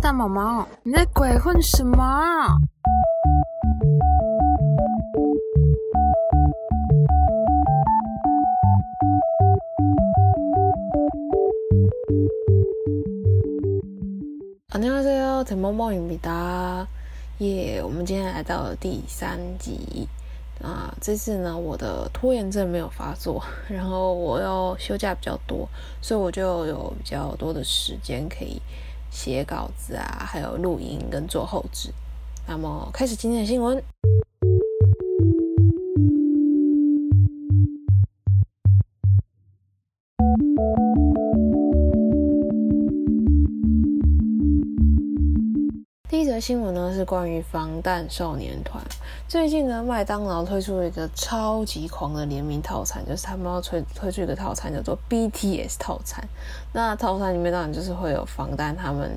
大毛毛，你在鬼混什么？안녕하세요田猫猫影达耶！我们今天来到了第三集啊。这次呢，我的拖延症没有发作，然后我要休假比较多，所以我就有比较多的时间可以 写稿子啊，还有录音跟做后置。那么，开始今天的新闻。新闻呢是关于防弹少年团。最近呢，麦当劳推出了一个超级狂的联名套餐，就是他们要推推出一个套餐叫做 BTS 套餐。那套餐里面当然就是会有防弹他们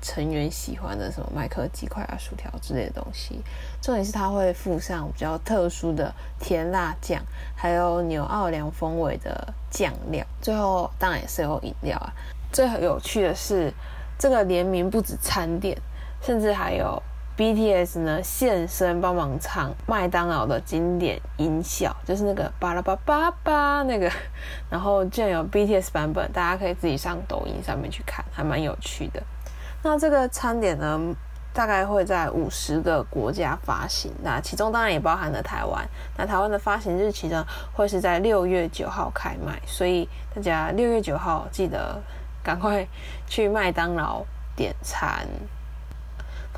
成员喜欢的什么麦克鸡块啊、薯条之类的东西。重点是它会附上比较特殊的甜辣酱，还有纽奥良风味的酱料。最后当然也是有饮料啊。最有趣的是，这个联名不止餐店。甚至还有 BTS 呢现身帮忙唱麦当劳的经典音效，就是那个巴拉巴巴巴那个，然后居然有 BTS 版本，大家可以自己上抖音上面去看，还蛮有趣的。那这个餐点呢，大概会在五十个国家发行，那其中当然也包含了台湾。那台湾的发行日期呢，会是在六月九号开卖，所以大家六月九号记得赶快去麦当劳点餐。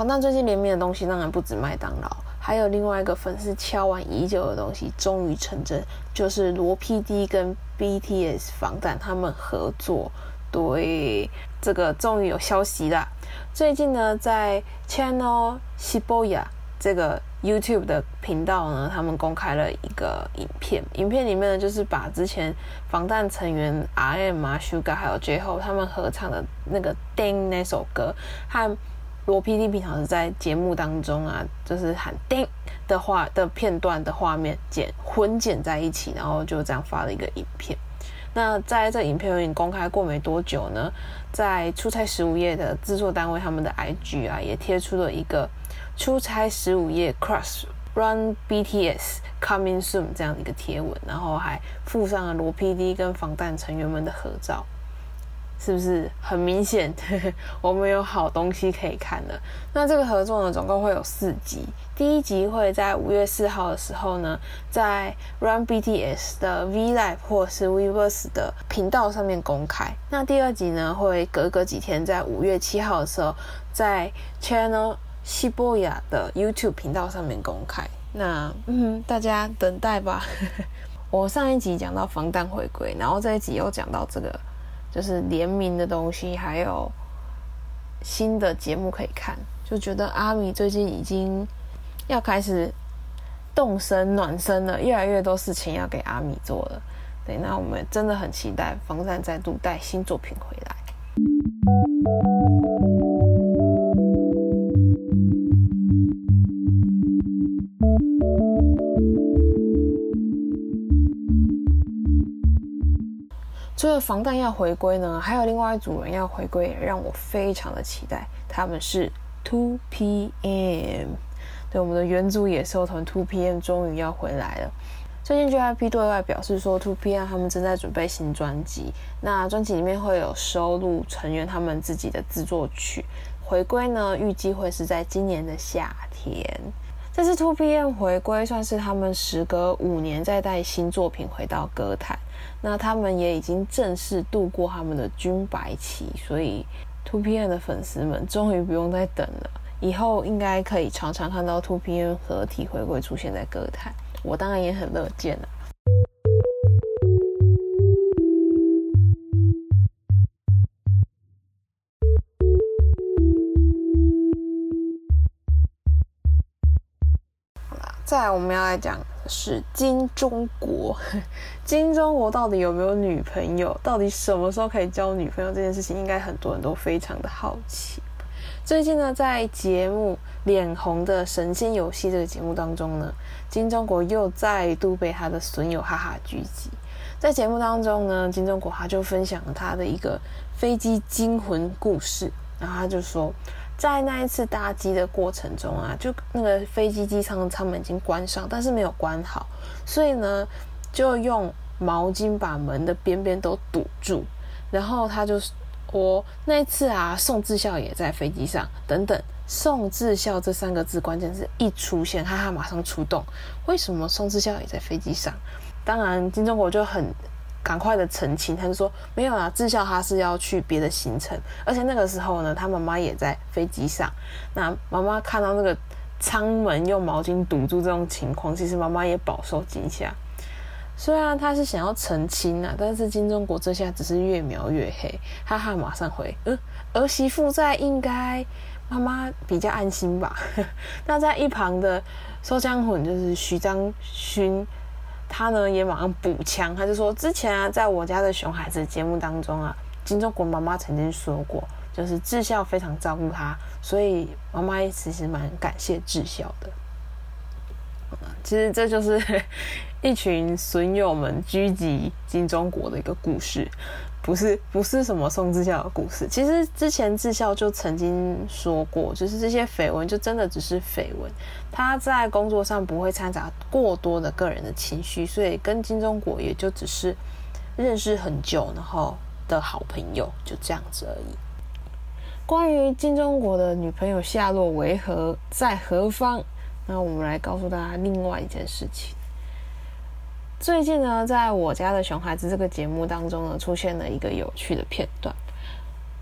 防弹最近联名的东西当然不止麦当劳，还有另外一个粉丝敲完已久的东西终于成真，就是罗 PD 跟 BTS 防弹他们合作。对，这个终于有消息了。最近呢，在 Channel Shibuya 这个 YouTube 的频道呢，他们公开了一个影片，影片里面呢就是把之前防弹成员 RM 啊、Sugar 还有 J-HO 他们合唱的那个《Ding》那首歌和罗 PD 平常是在节目当中啊，就是喊“叮”的话的片段的画面剪混剪在一起，然后就这样发了一个影片。那在这影片已经公开过没多久呢，在出差十五夜的制作单位他们的 IG 啊，也贴出了一个出差十五夜 Crush Run BTS Coming Soon 这样的一个贴文，然后还附上了罗 PD 跟防弹成员们的合照。是不是很明显？我们有好东西可以看了。那这个合作呢，总共会有四集。第一集会在五月四号的时候呢，在 Run BTS 的 V Live 或是 Weverse 的频道上面公开。那第二集呢，会隔个几天，在五月七号的时候，在 Channel Shibuya 的 YouTube 频道上面公开。那嗯，大家等待吧。我上一集讲到防弹回归，然后这一集又讲到这个。就是联名的东西，还有新的节目可以看，就觉得阿米最近已经要开始动身暖身了，越来越多事情要给阿米做了。对，那我们真的很期待防弹再度带新作品回来。防弹要回归呢，还有另外一组人要回归，也让我非常的期待。他们是 Two PM，对，我们的元祖野兽团 Two PM 终于要回来了。最近 JYP 对外表示说，Two PM 他们正在准备新专辑，那专辑里面会有收录成员他们自己的制作曲。回归呢，预计会是在今年的夏天。这次 Two PM 回归，算是他们时隔五年再带新作品回到歌坛。那他们也已经正式度过他们的军白期，所以 Two PM 的粉丝们终于不用再等了。以后应该可以常常看到 Two PM 合体回归出现在歌坛，我当然也很乐见了。再来，我们要来讲是金钟国。金钟国到底有没有女朋友？到底什么时候可以交女朋友？这件事情，应该很多人都非常的好奇。最近呢，在节目脸红的神仙游戏这个节目当中呢，金钟国又再度被他的损友哈哈狙击。在节目当中呢，金钟国他就分享了他的一个飞机惊魂故事，然后他就说。在那一次搭机的过程中啊，就那个飞机机舱的舱门已经关上，但是没有关好，所以呢，就用毛巾把门的边边都堵住。然后他就我那一次啊，宋智孝也在飞机上，等等，宋智孝这三个字关键是一出现，哈哈，马上出动。为什么宋智孝也在飞机上？当然，金钟国就很。赶快的澄清，他就说没有啊，智孝他是要去别的行程，而且那个时候呢，他妈妈也在飞机上。那妈妈看到那个舱门用毛巾堵住这种情况，其实妈妈也饱受惊吓。虽然他是想要澄清啊，但是金钟国这下只是越描越黑，哈哈，马上回，嗯，儿媳妇在，应该妈妈比较安心吧。那在一旁的收江魂就是徐章勋。他呢也马上补枪，他就说之前啊，在我家的熊孩子节目当中啊，金钟国妈妈曾经说过，就是智孝非常照顾他，所以妈妈其实蛮感谢智孝的。其实这就是一群损友们狙击金钟国的一个故事。不是不是什么宋智孝的故事，其实之前智孝就曾经说过，就是这些绯闻就真的只是绯闻，他在工作上不会掺杂过多的个人的情绪，所以跟金钟国也就只是认识很久，然后的好朋友，就这样子而已。关于金钟国的女朋友下落为何，在何方？那我们来告诉大家另外一件事情。最近呢，在我家的熊孩子这个节目当中呢，出现了一个有趣的片段。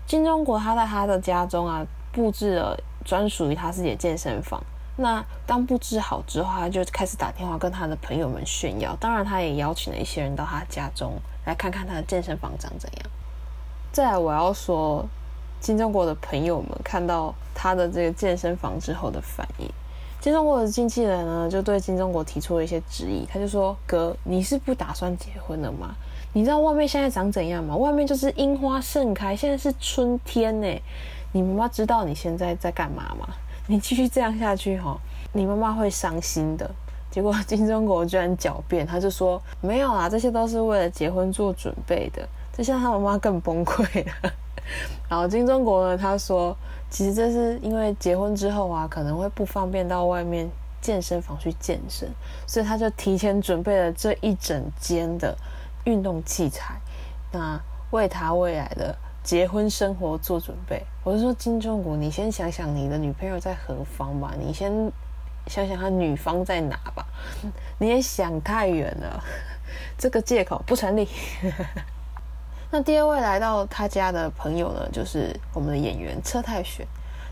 金钟国他在他的家中啊，布置了专属于他自己的健身房。那当布置好之后，他就开始打电话跟他的朋友们炫耀。当然，他也邀请了一些人到他家中来看看他的健身房长怎样。再来，我要说，金钟国的朋友们看到他的这个健身房之后的反应。金钟国的经纪人呢，就对金钟国提出了一些质疑。他就说：“哥，你是不打算结婚了吗？你知道外面现在长怎样吗？外面就是樱花盛开，现在是春天呢。你妈妈知道你现在在干嘛吗？你继续这样下去哈，你妈妈会伤心的。”结果金钟国居然狡辩，他就说：“没有啊，这些都是为了结婚做准备的。”这下他妈妈更崩溃了。然后金钟国呢，他说。其实这是因为结婚之后啊，可能会不方便到外面健身房去健身，所以他就提前准备了这一整间的运动器材，那为他未来的结婚生活做准备。我是说金钟国，你先想想你的女朋友在何方吧，你先想想他女方在哪吧，你也想太远了，这个借口不成立。那第二位来到他家的朋友呢，就是我们的演员车太玄。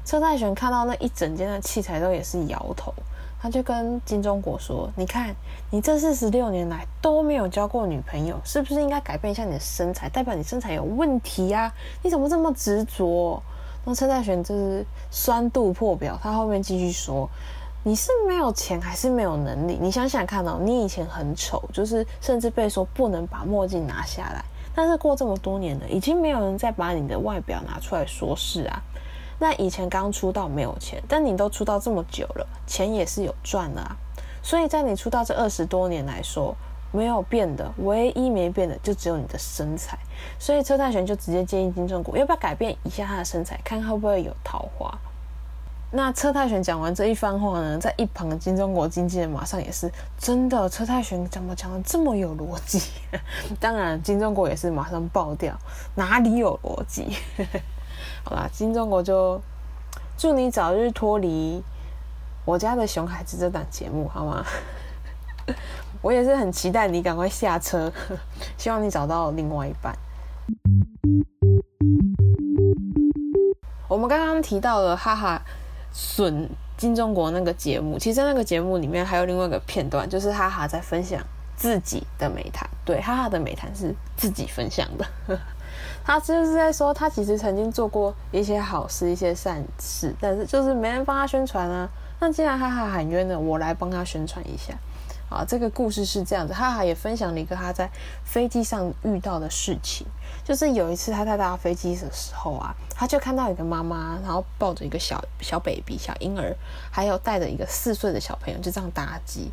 车太玄看到那一整间的器材都也是摇头，他就跟金钟国说：“你看，你这四十六年来都没有交过女朋友，是不是应该改变一下你的身材？代表你身材有问题呀？你怎么这么执着？”那车太玄就是酸度破表，他后面继续说：“你是没有钱还是没有能力？你想想看哦，你以前很丑，就是甚至被说不能把墨镜拿下来。”但是过这么多年了，已经没有人再把你的外表拿出来说事啊。那以前刚出道没有钱，但你都出道这么久了，钱也是有赚的啊。所以在你出道这二十多年来说，没有变的，唯一没变的就只有你的身材。所以车太玄就直接建议金正国要不要改变一下他的身材，看会不会有桃花。那车太玄讲完这一番话呢，在一旁的金钟国经纪人马上也是真的，车太玄怎么讲的这么有逻辑？当然，金钟国也是马上爆掉，哪里有逻辑？好啦，金钟国就祝你早日脱离我家的熊孩子这档节目，好吗？我也是很期待你赶快下车，希望你找到另外一半。我们刚刚提到了，哈哈。损金钟国那个节目，其实那个节目里面还有另外一个片段，就是哈哈在分享自己的美谈。对，哈哈的美谈是自己分享的。他就是在说，他其实曾经做过一些好事、一些善事，但是就是没人帮他宣传啊。那既然哈哈喊冤了，我来帮他宣传一下。啊，这个故事是这样子，哈哈也分享了一个他在飞机上遇到的事情，就是有一次他在搭飞机的时候啊，他就看到一个妈妈，然后抱着一个小小 baby 小婴儿，还有带着一个四岁的小朋友，就这样搭机。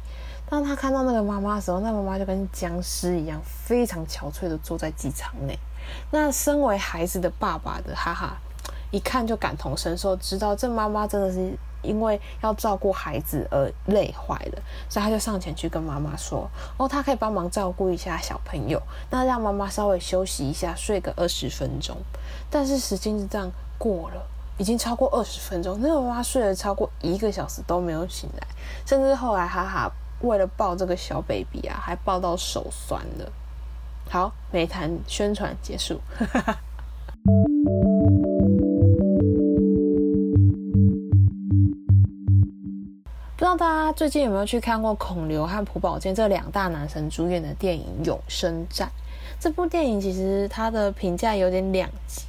当他看到那个妈妈的时候，那妈妈就跟僵尸一样，非常憔悴的坐在机舱内。那身为孩子的爸爸的哈哈，一看就感同身受，知道这妈妈真的是因为要照顾孩子而累坏了，所以他就上前去跟妈妈说：“哦，他可以帮忙照顾一下小朋友，那让妈妈稍微休息一下，睡个二十分钟。”但是时间就这样过了，已经超过二十分钟，那个妈妈睡了超过一个小时都没有醒来，甚至后来哈哈为了抱这个小 baby 啊，还抱到手酸了。好，美谈宣传结束。不知道大家最近有没有去看过孔刘和朴宝剑这两大男神主演的电影《永生战》？这部电影其实它的评价有点两极，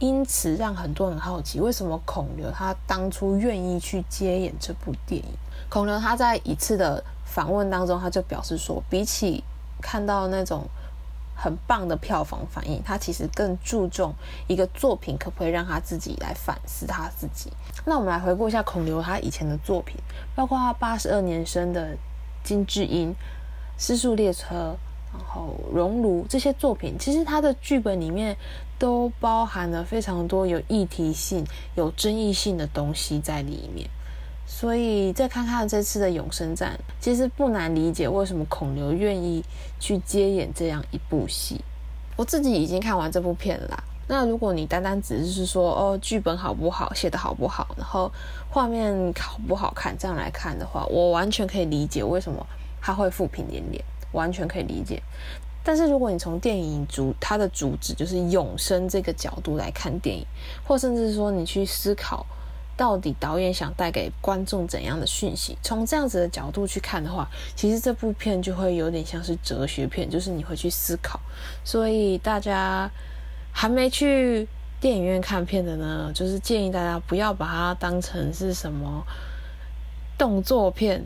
因此让很多人好奇，为什么孔刘他当初愿意去接演这部电影？孔刘他在一次的访问当中，他就表示说，比起看到那种。很棒的票房反应，他其实更注重一个作品可不可以让他自己来反思他自己。那我们来回顾一下孔刘他以前的作品，包括他八十二年生的金智英、失速列车，然后熔炉这些作品，其实他的剧本里面都包含了非常多有议题性、有争议性的东西在里面。所以再看看这次的永生战，其实不难理解为什么孔刘愿意去接演这样一部戏。我自己已经看完这部片了。那如果你单单只是说哦剧本好不好，写的好不好，然后画面好不好看这样来看的话，我完全可以理解为什么他会负评连连，完全可以理解。但是如果你从电影主它的主旨就是永生这个角度来看电影，或甚至说你去思考。到底导演想带给观众怎样的讯息？从这样子的角度去看的话，其实这部片就会有点像是哲学片，就是你会去思考。所以大家还没去电影院看片的呢，就是建议大家不要把它当成是什么动作片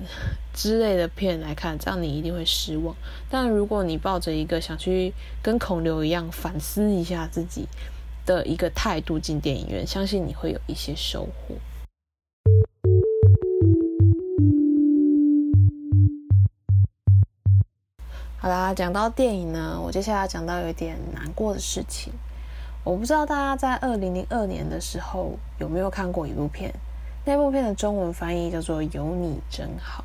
之类的片来看，这样你一定会失望。但如果你抱着一个想去跟孔刘一样反思一下自己。的一个态度进电影院，相信你会有一些收获。好啦，讲到电影呢，我接下来讲到有一点难过的事情。我不知道大家在二零零二年的时候有没有看过一部片，那部片的中文翻译叫做《有你真好》。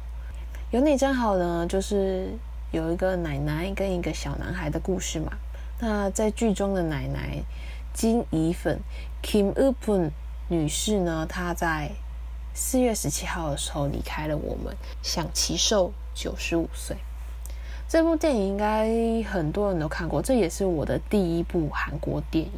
有你真好呢，就是有一个奶奶跟一个小男孩的故事嘛。那在剧中的奶奶。金怡粉 Kim Upun 女士呢，她在四月十七号的时候离开了我们，享其寿九十五岁。这部电影应该很多人都看过，这也是我的第一部韩国电影。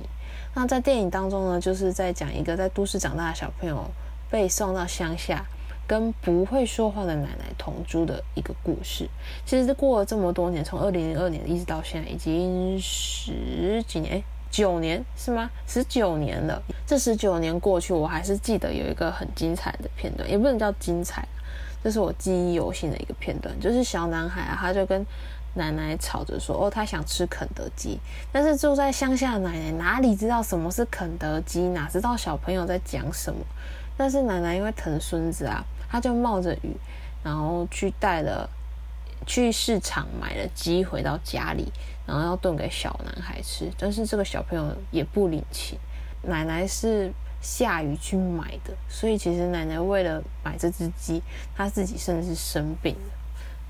那在电影当中呢，就是在讲一个在都市长大的小朋友被送到乡下，跟不会说话的奶奶同住的一个故事。其实过了这么多年，从二零零二年一直到现在，已经十几年。九年是吗？十九年了。这十九年过去，我还是记得有一个很精彩的片段，也不能叫精彩，这是我记忆犹新的一个片段。就是小男孩啊，他就跟奶奶吵着说：“哦，他想吃肯德基。”但是住在乡下的奶奶哪里知道什么是肯德基？哪知道小朋友在讲什么？但是奶奶因为疼孙子啊，他就冒着雨，然后去带了去市场买了鸡回到家里。然后要炖给小男孩吃，但是这个小朋友也不领情。奶奶是下雨去买的，所以其实奶奶为了买这只鸡，她自己甚至是生病。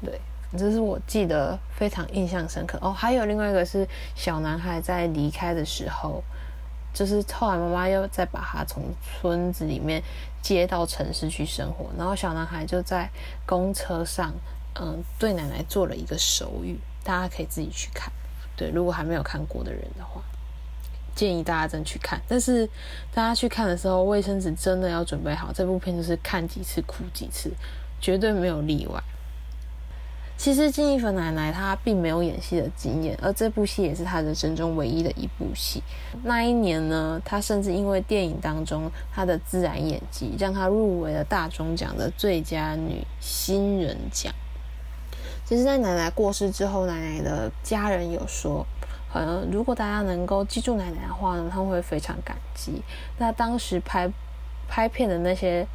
对，这是我记得非常印象深刻哦。还有另外一个是小男孩在离开的时候，就是后来妈妈又再把他从村子里面接到城市去生活，然后小男孩就在公车上，嗯，对奶奶做了一个手语，大家可以自己去看。对，如果还没有看过的人的话，建议大家真去看。但是大家去看的时候，卫生纸真的要准备好。这部片就是看几次哭几次，绝对没有例外。其实金一粉奶奶她并没有演戏的经验，而这部戏也是她人生中唯一的一部戏。那一年呢，她甚至因为电影当中她的自然演技，让她入围了大钟奖的最佳女新人奖。其实，在奶奶过世之后，奶奶的家人有说，好像如果大家能够记住奶奶的话呢，他们会非常感激。那当时拍拍片的那些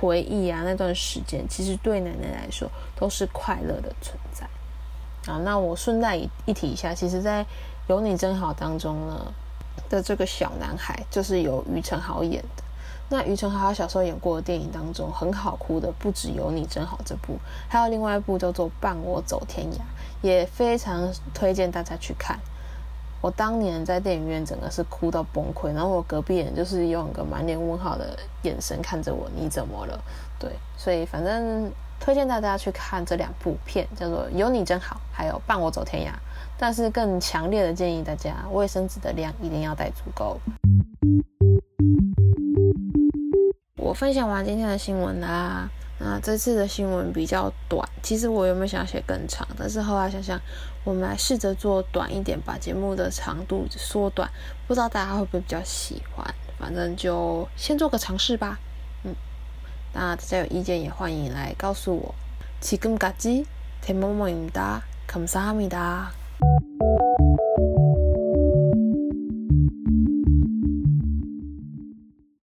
回忆啊，那段时间，其实对奶奶来说都是快乐的存在。啊，那我顺带一提一下，其实，在有你真好当中呢，的这个小男孩，就是由于承豪演的。那于承豪他小时候演过的电影当中，很好哭的不只有你真好这部，还有另外一部叫做《伴我走天涯》，也非常推荐大家去看。我当年在电影院整个是哭到崩溃，然后我隔壁人就是用一个满脸问号的眼神看着我，你怎么了？对，所以反正推荐大家去看这两部片，叫做《有你真好》，还有《伴我走天涯》。但是更强烈的建议大家，卫生纸的量一定要带足够。我分享完今天的新闻啦。那这次的新闻比较短，其实我有没有想写更长？但是后来想想，我们来试着做短一点，把节目的长度缩短，不知道大家会不会比较喜欢？反正就先做个尝试吧。嗯，那大家有意见也欢迎来告诉我。지금까지대모모입니다감사합니다